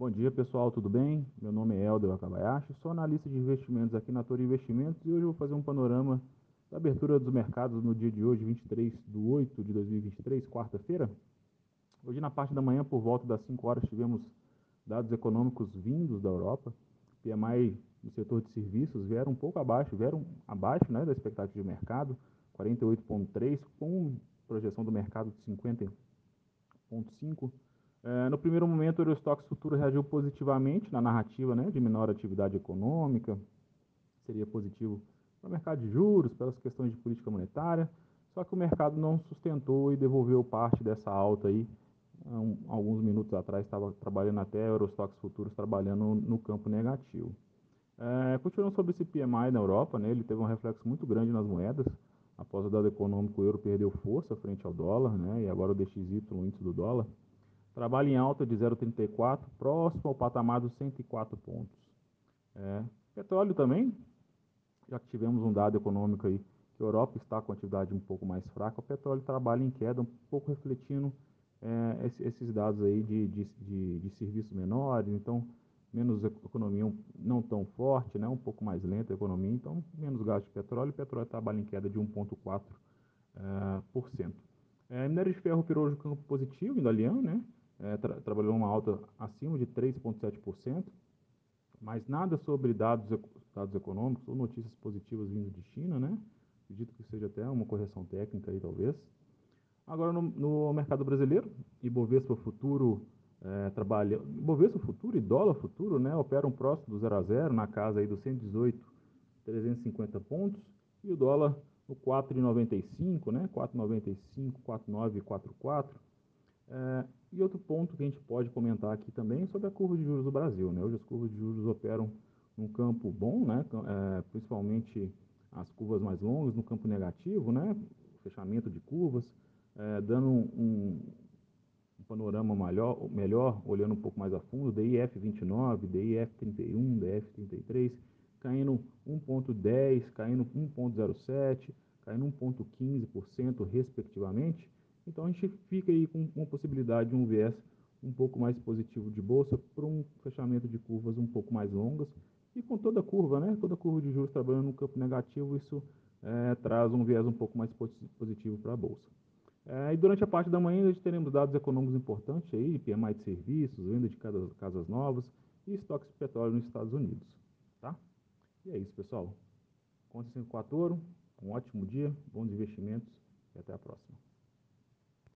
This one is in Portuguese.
Bom dia pessoal, tudo bem? Meu nome é Helder Wakabayashi, sou analista de investimentos aqui na Torre Investimentos e hoje vou fazer um panorama da abertura dos mercados no dia de hoje, 23 de 8 de 2023, quarta-feira. Hoje na parte da manhã, por volta das 5 horas, tivemos dados econômicos vindos da Europa, PMI no setor de serviços vieram um pouco abaixo, vieram abaixo né, da expectativa de mercado, 48,3, com projeção do mercado de 50,5. É, no primeiro momento, o Eurostox Futuro reagiu positivamente na narrativa né, de menor atividade econômica, seria positivo para o mercado de juros, pelas questões de política monetária, só que o mercado não sustentou e devolveu parte dessa alta aí. Um, alguns minutos atrás estava trabalhando até Eurostox Futuros trabalhando no campo negativo. É, continuando sobre esse PMI na Europa, né, ele teve um reflexo muito grande nas moedas. Após o dado econômico, o euro perdeu força frente ao dólar, né, e agora o DXY, o índice do dólar, trabalha em alta de 0,34, próximo ao patamar dos 104 pontos. É, petróleo também, já que tivemos um dado econômico aí, que a Europa está com atividade um pouco mais fraca, o petróleo trabalha em queda, um pouco refletindo é, esses dados aí de, de, de, de serviços menores, então menos economia não tão forte, né, um pouco mais lenta a economia, então menos gasto de petróleo, o petróleo trabalha em queda de 1,4%. Uh, por cento. É, minério de ferro operou hoje campo positivo, Dalian, né, é, tra trabalhou uma alta acima de 3,7%, mas nada sobre dados, dados econômicos ou notícias positivas vindo de China, né? Acredito que seja até uma correção técnica aí, talvez. Agora, no, no mercado brasileiro, Ibovespa Futuro é, trabalha... Ibovespa Futuro e dólar futuro, né? Operam próximo do 0 a 0, na casa aí dos 118, 350 pontos, e o dólar no 4,95, né? 4,95, 4,9, 4,4. É, e outro ponto que a gente pode comentar aqui também é sobre a curva de juros do Brasil. Né? Hoje as curvas de juros operam num campo bom, né? É, principalmente as curvas mais longas no campo negativo, né? fechamento de curvas, é, dando um, um panorama melhor, melhor, olhando um pouco mais a fundo, DIF 29, DIF 31, DIF 33, caindo 1,10, caindo 1,07, caindo 1,15% respectivamente. Então a gente fica aí com uma possibilidade de um viés um pouco mais positivo de bolsa para um fechamento de curvas um pouco mais longas e com toda a curva, né? Toda a curva de juros trabalhando no campo negativo, isso é, traz um viés um pouco mais positivo para a bolsa. É, e durante a parte da manhã a gente teremos dados econômicos importantes aí, PMI de serviços, venda de casas, casas novas e estoques de petróleo nos Estados Unidos, tá? E é isso, pessoal. Conta 54 Ouro, um ótimo dia, bons investimentos e até a próxima.